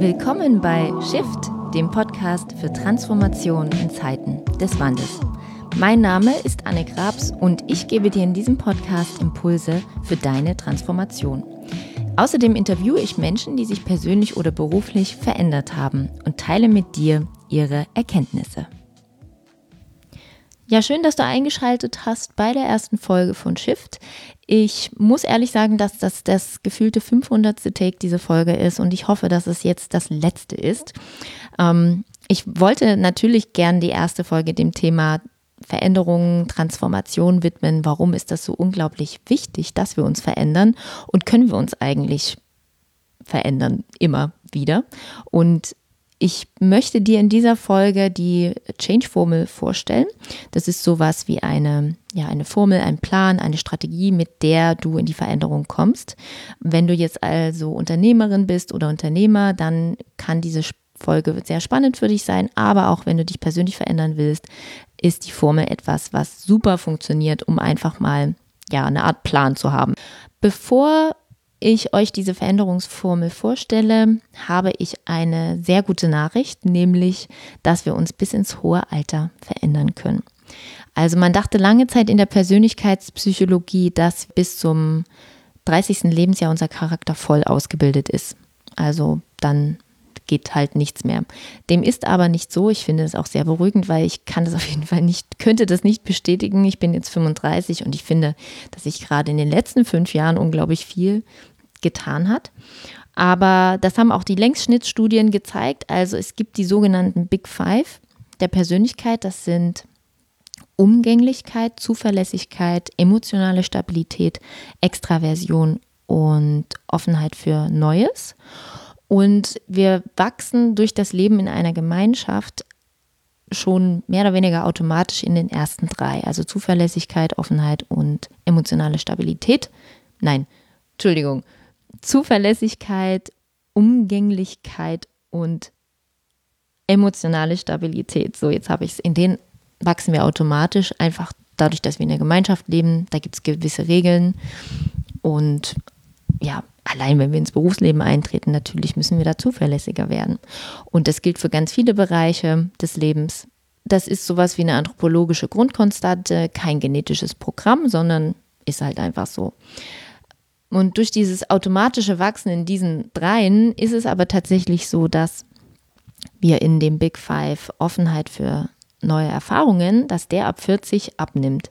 Willkommen bei Shift, dem Podcast für Transformation in Zeiten des Wandels. Mein Name ist Anne Grabs und ich gebe dir in diesem Podcast Impulse für deine Transformation. Außerdem interviewe ich Menschen, die sich persönlich oder beruflich verändert haben und teile mit dir ihre Erkenntnisse. Ja, schön, dass du eingeschaltet hast bei der ersten Folge von Shift. Ich muss ehrlich sagen, dass das das gefühlte 500. Take dieser Folge ist und ich hoffe, dass es jetzt das letzte ist. Ähm, ich wollte natürlich gern die erste Folge dem Thema Veränderungen, Transformation widmen. Warum ist das so unglaublich wichtig, dass wir uns verändern und können wir uns eigentlich verändern immer wieder? Und ich möchte dir in dieser Folge die Change-Formel vorstellen. Das ist sowas wie eine, ja, eine Formel, ein Plan, eine Strategie, mit der du in die Veränderung kommst. Wenn du jetzt also Unternehmerin bist oder Unternehmer, dann kann diese Folge sehr spannend für dich sein. Aber auch wenn du dich persönlich verändern willst, ist die Formel etwas, was super funktioniert, um einfach mal ja, eine Art Plan zu haben. Bevor ich euch diese Veränderungsformel vorstelle, habe ich eine sehr gute Nachricht, nämlich, dass wir uns bis ins hohe Alter verändern können. Also man dachte lange Zeit in der Persönlichkeitspsychologie, dass bis zum 30. Lebensjahr unser Charakter voll ausgebildet ist. Also dann geht halt nichts mehr. Dem ist aber nicht so. Ich finde es auch sehr beruhigend, weil ich kann das auf jeden Fall nicht, könnte das nicht bestätigen. Ich bin jetzt 35 und ich finde, dass sich gerade in den letzten fünf Jahren unglaublich viel getan hat. Aber das haben auch die Längsschnittstudien gezeigt. Also es gibt die sogenannten Big Five der Persönlichkeit. Das sind Umgänglichkeit, Zuverlässigkeit, emotionale Stabilität, Extraversion und Offenheit für Neues. Und wir wachsen durch das Leben in einer Gemeinschaft schon mehr oder weniger automatisch in den ersten drei. Also Zuverlässigkeit, Offenheit und emotionale Stabilität. Nein, Entschuldigung. Zuverlässigkeit, Umgänglichkeit und emotionale Stabilität. So, jetzt habe ich es. In denen wachsen wir automatisch, einfach dadurch, dass wir in der Gemeinschaft leben. Da gibt es gewisse Regeln. Und ja, allein wenn wir ins Berufsleben eintreten, natürlich müssen wir da zuverlässiger werden. Und das gilt für ganz viele Bereiche des Lebens. Das ist sowas wie eine anthropologische Grundkonstante, kein genetisches Programm, sondern ist halt einfach so. Und durch dieses automatische Wachsen in diesen dreien ist es aber tatsächlich so, dass wir in dem Big Five Offenheit für neue Erfahrungen, dass der ab 40 abnimmt.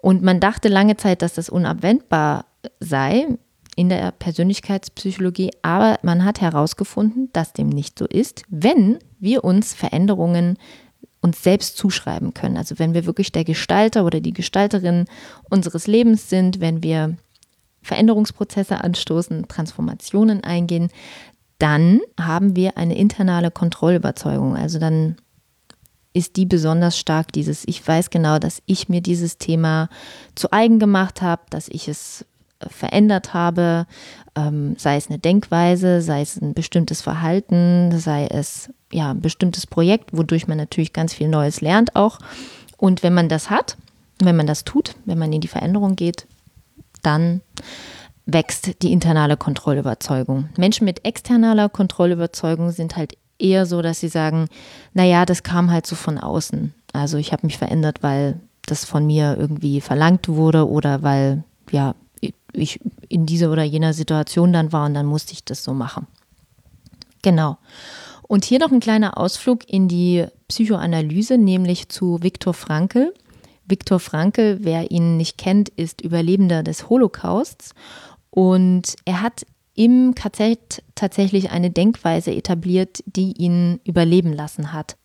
Und man dachte lange Zeit, dass das unabwendbar sei in der Persönlichkeitspsychologie, aber man hat herausgefunden, dass dem nicht so ist, wenn wir uns Veränderungen uns selbst zuschreiben können. Also wenn wir wirklich der Gestalter oder die Gestalterin unseres Lebens sind, wenn wir Veränderungsprozesse anstoßen, Transformationen eingehen, dann haben wir eine internale Kontrollüberzeugung. Also dann ist die besonders stark, dieses, ich weiß genau, dass ich mir dieses Thema zu eigen gemacht habe, dass ich es verändert habe, ähm, sei es eine Denkweise, sei es ein bestimmtes Verhalten, sei es ja ein bestimmtes Projekt, wodurch man natürlich ganz viel Neues lernt auch. Und wenn man das hat, wenn man das tut, wenn man in die Veränderung geht, dann wächst die internale Kontrollüberzeugung. Menschen mit externaler Kontrollüberzeugung sind halt eher so, dass sie sagen, naja, das kam halt so von außen. Also ich habe mich verändert, weil das von mir irgendwie verlangt wurde oder weil ja ich in dieser oder jener Situation dann war und dann musste ich das so machen. Genau. Und hier noch ein kleiner Ausflug in die Psychoanalyse, nämlich zu Viktor Frankl. Viktor Frankl, wer ihn nicht kennt, ist Überlebender des Holocausts und er hat im KZ tatsächlich eine Denkweise etabliert, die ihn überleben lassen hat.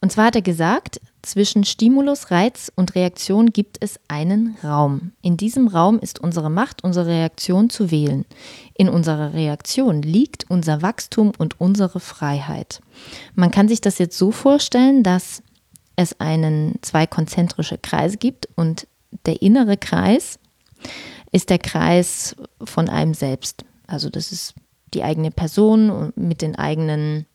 Und zwar hat er gesagt, zwischen Stimulus, Reiz und Reaktion gibt es einen Raum. In diesem Raum ist unsere Macht, unsere Reaktion zu wählen. In unserer Reaktion liegt unser Wachstum und unsere Freiheit. Man kann sich das jetzt so vorstellen, dass es einen zwei konzentrische Kreise gibt und der innere Kreis ist der Kreis von einem selbst. Also das ist die eigene Person mit den eigenen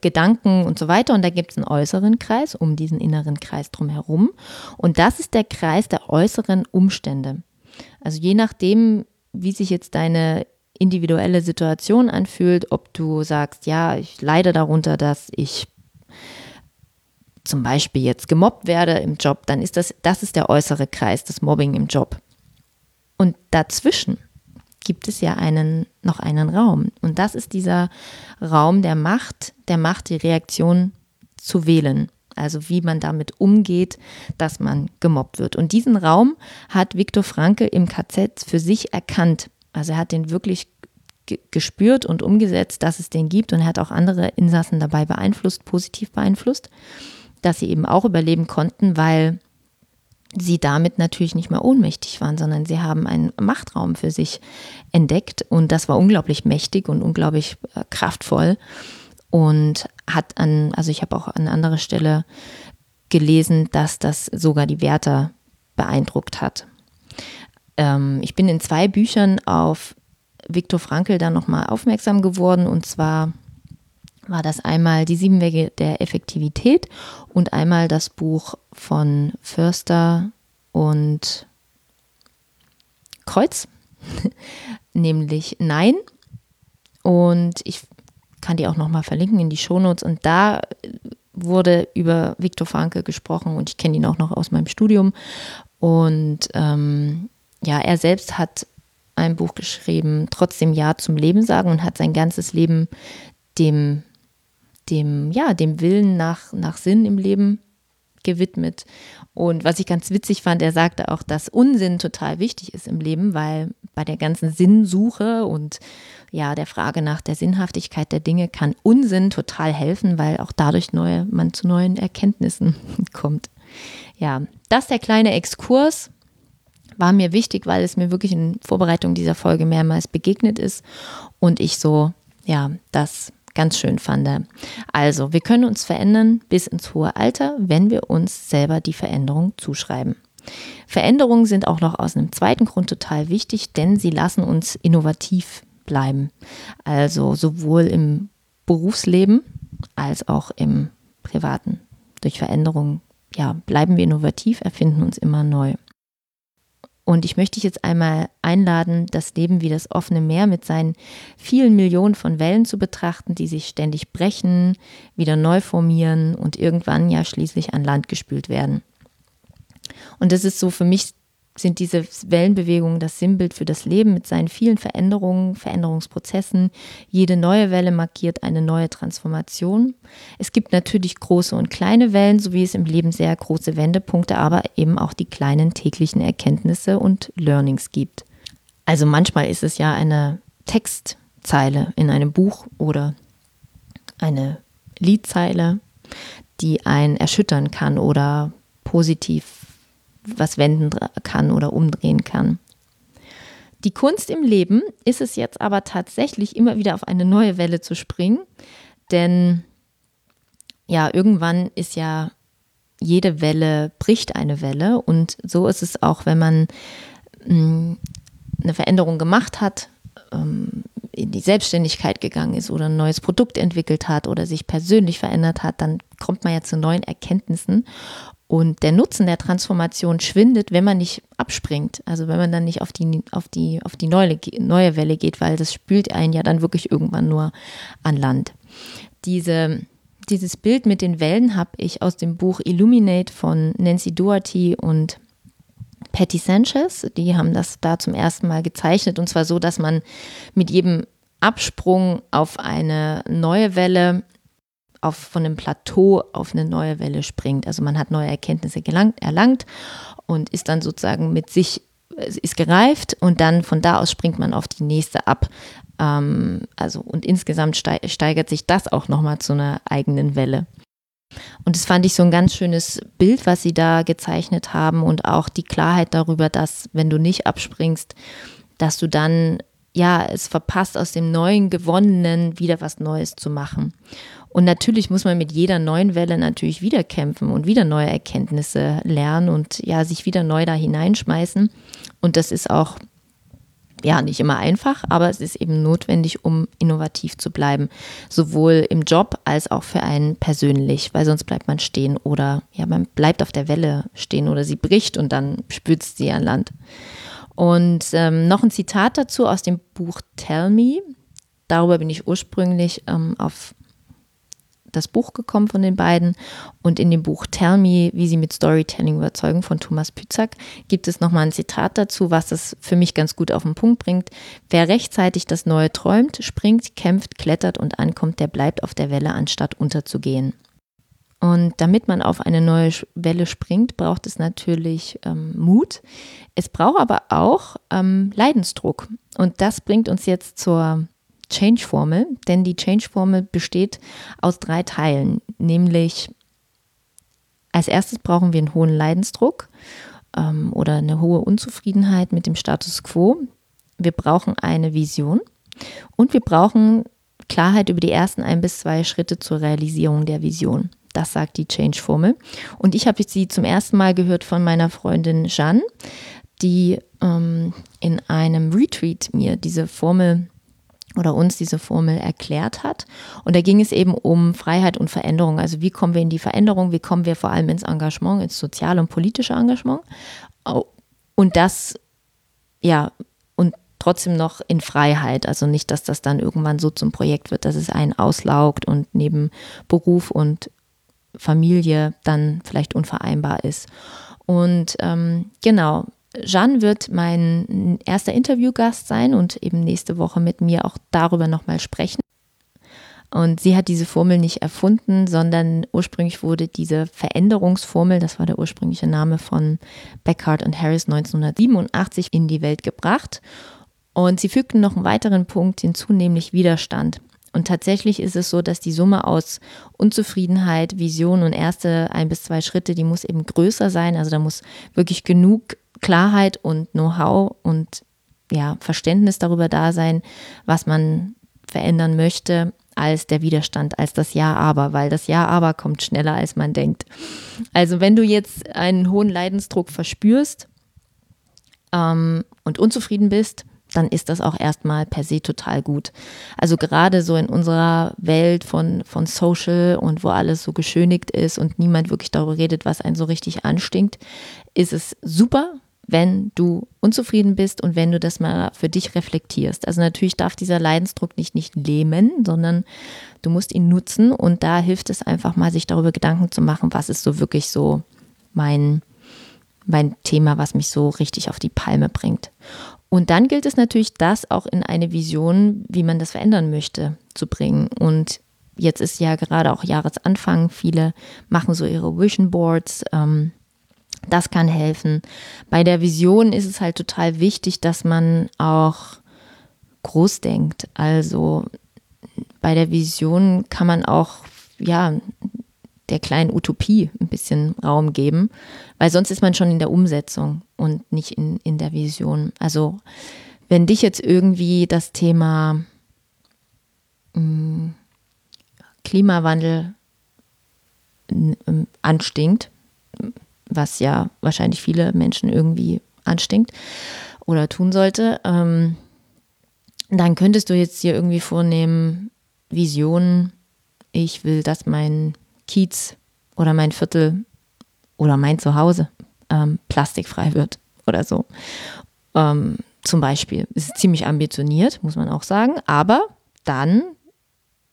Gedanken und so weiter. Und da gibt es einen äußeren Kreis um diesen inneren Kreis drumherum. Und das ist der Kreis der äußeren Umstände. Also je nachdem, wie sich jetzt deine individuelle Situation anfühlt, ob du sagst, ja, ich leide darunter, dass ich zum Beispiel jetzt gemobbt werde im Job, dann ist das, das ist der äußere Kreis, das Mobbing im Job. Und dazwischen gibt es ja einen, noch einen Raum. Und das ist dieser Raum der Macht, der Macht, die Reaktion zu wählen. Also wie man damit umgeht, dass man gemobbt wird. Und diesen Raum hat Viktor Franke im KZ für sich erkannt. Also er hat den wirklich gespürt und umgesetzt, dass es den gibt und er hat auch andere Insassen dabei beeinflusst, positiv beeinflusst, dass sie eben auch überleben konnten, weil sie damit natürlich nicht mehr ohnmächtig waren, sondern sie haben einen Machtraum für sich entdeckt. Und das war unglaublich mächtig und unglaublich äh, kraftvoll. Und hat an, also ich habe auch an anderer Stelle gelesen, dass das sogar die Wärter beeindruckt hat. Ähm, ich bin in zwei Büchern auf Viktor Frankl dann nochmal aufmerksam geworden. Und zwar war das einmal die sieben Wege der Effektivität und einmal das Buch von Förster und Kreuz, nämlich Nein. Und ich kann die auch nochmal verlinken in die Shownotes. Und da wurde über Viktor Franke gesprochen und ich kenne ihn auch noch aus meinem Studium. Und ähm, ja, er selbst hat ein Buch geschrieben, trotzdem Ja zum Leben sagen und hat sein ganzes Leben dem dem, ja, dem Willen nach, nach Sinn im Leben gewidmet. Und was ich ganz witzig fand, er sagte auch, dass Unsinn total wichtig ist im Leben, weil bei der ganzen Sinnsuche und ja, der Frage nach der Sinnhaftigkeit der Dinge kann Unsinn total helfen, weil auch dadurch neue, man zu neuen Erkenntnissen kommt. Ja, das der kleine Exkurs war mir wichtig, weil es mir wirklich in Vorbereitung dieser Folge mehrmals begegnet ist und ich so, ja, das ganz schön fand. Also, wir können uns verändern bis ins hohe Alter, wenn wir uns selber die Veränderung zuschreiben. Veränderungen sind auch noch aus einem zweiten Grund total wichtig, denn sie lassen uns innovativ bleiben. Also sowohl im Berufsleben als auch im privaten. Durch Veränderungen ja, bleiben wir innovativ, erfinden uns immer neu. Und ich möchte dich jetzt einmal einladen, das Leben wie das offene Meer mit seinen vielen Millionen von Wellen zu betrachten, die sich ständig brechen, wieder neu formieren und irgendwann ja schließlich an Land gespült werden. Und das ist so für mich sind diese Wellenbewegungen das Sinnbild für das Leben mit seinen vielen Veränderungen, Veränderungsprozessen. Jede neue Welle markiert eine neue Transformation. Es gibt natürlich große und kleine Wellen, so wie es im Leben sehr große Wendepunkte, aber eben auch die kleinen täglichen Erkenntnisse und Learnings gibt. Also manchmal ist es ja eine Textzeile in einem Buch oder eine Liedzeile, die einen erschüttern kann oder positiv was wenden kann oder umdrehen kann. Die Kunst im Leben ist es jetzt aber tatsächlich immer wieder auf eine neue Welle zu springen, denn ja, irgendwann ist ja jede Welle bricht eine Welle und so ist es auch, wenn man mm, eine Veränderung gemacht hat, ähm, in die Selbstständigkeit gegangen ist oder ein neues Produkt entwickelt hat oder sich persönlich verändert hat, dann kommt man ja zu neuen Erkenntnissen und der Nutzen der Transformation schwindet, wenn man nicht abspringt. Also wenn man dann nicht auf die, auf die, auf die neue, neue Welle geht, weil das spült einen ja dann wirklich irgendwann nur an Land. Diese, dieses Bild mit den Wellen habe ich aus dem Buch Illuminate von Nancy Doherty und Patty Sanchez. Die haben das da zum ersten Mal gezeichnet und zwar so, dass man mit jedem Absprung auf eine neue Welle auf, von einem Plateau auf eine neue Welle springt. Also man hat neue Erkenntnisse gelangt, erlangt und ist dann sozusagen mit sich, ist gereift und dann von da aus springt man auf die nächste ab. Ähm, also und insgesamt steigert sich das auch nochmal zu einer eigenen Welle. Und das fand ich so ein ganz schönes Bild, was sie da gezeichnet haben und auch die Klarheit darüber, dass wenn du nicht abspringst, dass du dann ja es verpasst, aus dem neuen Gewonnenen wieder was Neues zu machen. Und natürlich muss man mit jeder neuen Welle natürlich wieder kämpfen und wieder neue Erkenntnisse lernen und ja, sich wieder neu da hineinschmeißen. Und das ist auch ja nicht immer einfach, aber es ist eben notwendig, um innovativ zu bleiben, sowohl im Job als auch für einen persönlich, weil sonst bleibt man stehen oder ja, man bleibt auf der Welle stehen oder sie bricht und dann spürt sie an Land. Und ähm, noch ein Zitat dazu aus dem Buch Tell Me. Darüber bin ich ursprünglich ähm, auf das Buch gekommen von den beiden. Und in dem Buch Tell Me, wie sie mit Storytelling überzeugen von Thomas Pützak, gibt es nochmal ein Zitat dazu, was es für mich ganz gut auf den Punkt bringt. Wer rechtzeitig das Neue träumt, springt, kämpft, klettert und ankommt, der bleibt auf der Welle, anstatt unterzugehen. Und damit man auf eine neue Welle springt, braucht es natürlich ähm, Mut. Es braucht aber auch ähm, Leidensdruck. Und das bringt uns jetzt zur Change-Formel, denn die Change-Formel besteht aus drei Teilen, nämlich als erstes brauchen wir einen hohen Leidensdruck ähm, oder eine hohe Unzufriedenheit mit dem Status quo. Wir brauchen eine Vision und wir brauchen Klarheit über die ersten ein bis zwei Schritte zur Realisierung der Vision. Das sagt die Change-Formel. Und ich habe sie zum ersten Mal gehört von meiner Freundin Jeanne, die ähm, in einem Retreat mir diese Formel oder uns diese Formel erklärt hat. Und da ging es eben um Freiheit und Veränderung. Also wie kommen wir in die Veränderung, wie kommen wir vor allem ins Engagement, ins soziale und politische Engagement. Und das, ja, und trotzdem noch in Freiheit. Also nicht, dass das dann irgendwann so zum Projekt wird, dass es einen auslaugt und neben Beruf und Familie dann vielleicht unvereinbar ist. Und ähm, genau, Jeanne wird mein erster Interviewgast sein und eben nächste Woche mit mir auch darüber nochmal sprechen. Und sie hat diese Formel nicht erfunden, sondern ursprünglich wurde diese Veränderungsformel, das war der ursprüngliche Name von Beckhardt und Harris 1987, in die Welt gebracht. Und sie fügten noch einen weiteren Punkt hinzu, nämlich Widerstand. Und tatsächlich ist es so, dass die Summe aus Unzufriedenheit, Vision und erste ein bis zwei Schritte, die muss eben größer sein. Also da muss wirklich genug Klarheit und Know-how und ja, Verständnis darüber da sein, was man verändern möchte, als der Widerstand, als das Ja aber, weil das Ja aber kommt schneller, als man denkt. Also wenn du jetzt einen hohen Leidensdruck verspürst ähm, und unzufrieden bist, dann ist das auch erstmal per se total gut. Also gerade so in unserer Welt von, von Social und wo alles so geschönigt ist und niemand wirklich darüber redet, was einen so richtig anstinkt, ist es super, wenn du unzufrieden bist und wenn du das mal für dich reflektierst. Also natürlich darf dieser Leidensdruck nicht nicht lähmen, sondern du musst ihn nutzen und da hilft es einfach mal, sich darüber Gedanken zu machen, was ist so wirklich so mein, mein Thema, was mich so richtig auf die Palme bringt. Und dann gilt es natürlich, das auch in eine Vision, wie man das verändern möchte, zu bringen. Und jetzt ist ja gerade auch Jahresanfang, viele machen so ihre Vision Boards. Ähm, das kann helfen. Bei der Vision ist es halt total wichtig, dass man auch groß denkt. Also bei der Vision kann man auch, ja, der kleinen Utopie ein bisschen Raum geben, weil sonst ist man schon in der Umsetzung und nicht in, in der Vision. Also wenn dich jetzt irgendwie das Thema mh, hm, Klimawandel anstinkt, was ja wahrscheinlich viele Menschen irgendwie anstinkt oder tun sollte, ähm, dann könntest du jetzt hier irgendwie vornehmen, Visionen, ich will, dass mein Kiez oder mein Viertel oder mein Zuhause ähm, plastikfrei wird oder so. Ähm, zum Beispiel. Ist ziemlich ambitioniert, muss man auch sagen, aber dann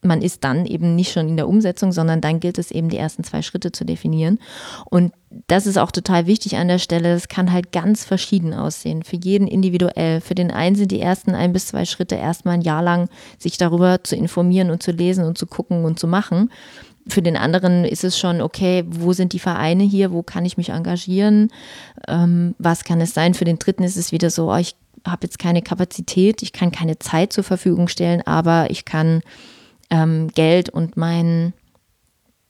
man ist dann eben nicht schon in der Umsetzung, sondern dann gilt es eben, die ersten zwei Schritte zu definieren. Und das ist auch total wichtig an der Stelle. Es kann halt ganz verschieden aussehen. Für jeden individuell. Für den einen sind die ersten ein bis zwei Schritte erstmal ein Jahr lang, sich darüber zu informieren und zu lesen und zu gucken und zu machen. Für den anderen ist es schon, okay, wo sind die Vereine hier? Wo kann ich mich engagieren? Ähm, was kann es sein? Für den dritten ist es wieder so, oh, ich habe jetzt keine Kapazität, ich kann keine Zeit zur Verfügung stellen, aber ich kann ähm, Geld und mein,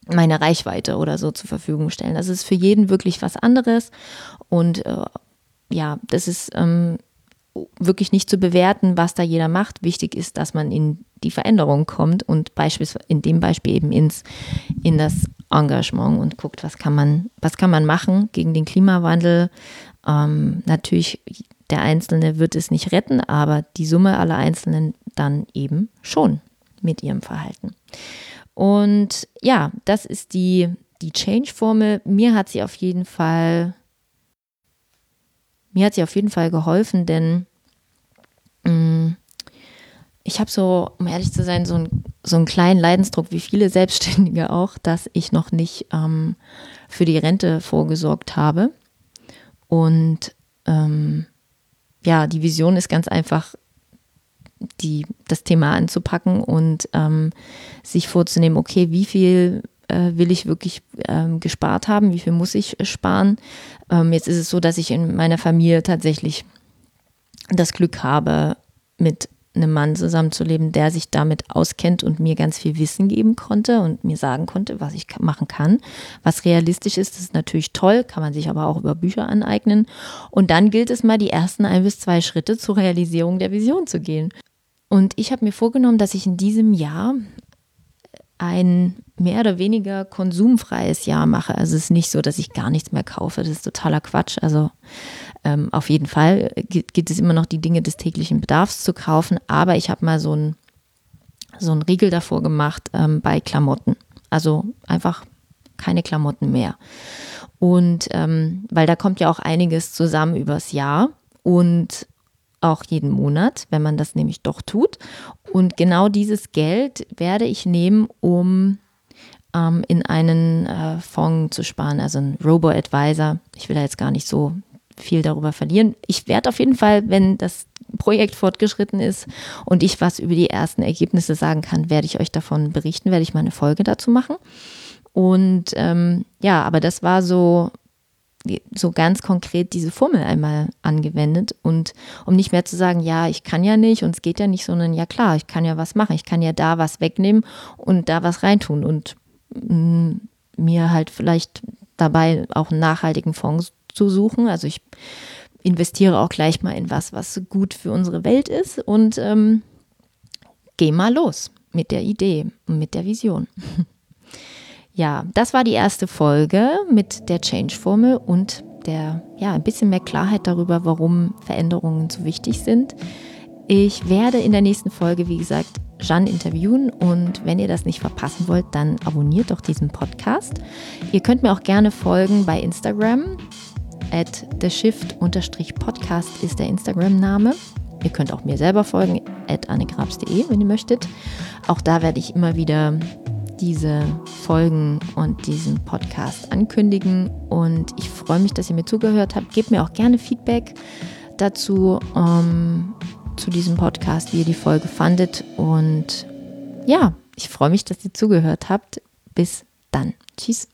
meine Reichweite oder so zur Verfügung stellen. Das ist für jeden wirklich was anderes. Und äh, ja, das ist ähm, wirklich nicht zu bewerten, was da jeder macht. Wichtig ist, dass man in die Veränderung kommt und beispielsweise in dem Beispiel eben ins, in das Engagement und guckt, was kann man, was kann man machen gegen den Klimawandel. Ähm, natürlich, der Einzelne wird es nicht retten, aber die Summe aller Einzelnen dann eben schon mit ihrem Verhalten. Und ja, das ist die, die Change-Formel. Mir hat sie auf jeden Fall mir hat sie auf jeden Fall geholfen, denn mm, ich habe so, um ehrlich zu sein, so, ein, so einen kleinen Leidensdruck, wie viele Selbstständige auch, dass ich noch nicht ähm, für die Rente vorgesorgt habe. Und ähm, ja, die Vision ist ganz einfach, die, das Thema anzupacken und ähm, sich vorzunehmen, okay, wie viel äh, will ich wirklich ähm, gespart haben, wie viel muss ich sparen. Ähm, jetzt ist es so, dass ich in meiner Familie tatsächlich das Glück habe, mit einem Mann zusammenzuleben, der sich damit auskennt und mir ganz viel Wissen geben konnte und mir sagen konnte, was ich machen kann. Was realistisch ist, ist natürlich toll, kann man sich aber auch über Bücher aneignen. Und dann gilt es mal, die ersten ein bis zwei Schritte zur Realisierung der Vision zu gehen. Und ich habe mir vorgenommen, dass ich in diesem Jahr ein mehr oder weniger konsumfreies Jahr mache. Also es ist nicht so, dass ich gar nichts mehr kaufe. Das ist totaler Quatsch. Also ähm, auf jeden Fall gibt es immer noch die Dinge des täglichen Bedarfs zu kaufen, aber ich habe mal so ein so einen Riegel davor gemacht ähm, bei Klamotten. Also einfach keine Klamotten mehr. Und ähm, weil da kommt ja auch einiges zusammen übers Jahr und auch jeden Monat, wenn man das nämlich doch tut. Und genau dieses Geld werde ich nehmen, um ähm, in einen äh, Fonds zu sparen, also ein Robo-Advisor. Ich will da jetzt gar nicht so viel darüber verlieren. Ich werde auf jeden Fall, wenn das Projekt fortgeschritten ist und ich was über die ersten Ergebnisse sagen kann, werde ich euch davon berichten, werde ich mal eine Folge dazu machen. Und ähm, ja, aber das war so, so ganz konkret diese Formel einmal angewendet und um nicht mehr zu sagen, ja, ich kann ja nicht und es geht ja nicht, sondern ja klar, ich kann ja was machen, ich kann ja da was wegnehmen und da was reintun und mh, mm, mir halt vielleicht dabei auch einen nachhaltigen Fonds zu suchen. Also ich investiere auch gleich mal in was, was gut für unsere Welt ist und ähm, gehe mal los mit der Idee und mit der Vision. ja, das war die erste Folge mit der Change-Formel und der, ja, ein bisschen mehr Klarheit darüber, warum Veränderungen so wichtig sind. Ich werde in der nächsten Folge, wie gesagt, Jeanne interviewen und wenn ihr das nicht verpassen wollt, dann abonniert doch diesen Podcast. Ihr könnt mir auch gerne folgen bei Instagram at theshift-podcast ist der Instagram-Name. Ihr könnt auch mir selber folgen, at annegrabs.de, wenn ihr möchtet. Auch da werde ich immer wieder diese Folgen und diesen Podcast ankündigen. Und ich freue mich, dass ihr mir zugehört habt. Gebt mir auch gerne Feedback dazu, um, ähm, zu diesem Podcast, wie ihr die Folge fandet. Und ja, ich freue mich, dass ihr zugehört habt. Bis dann. Tschüss.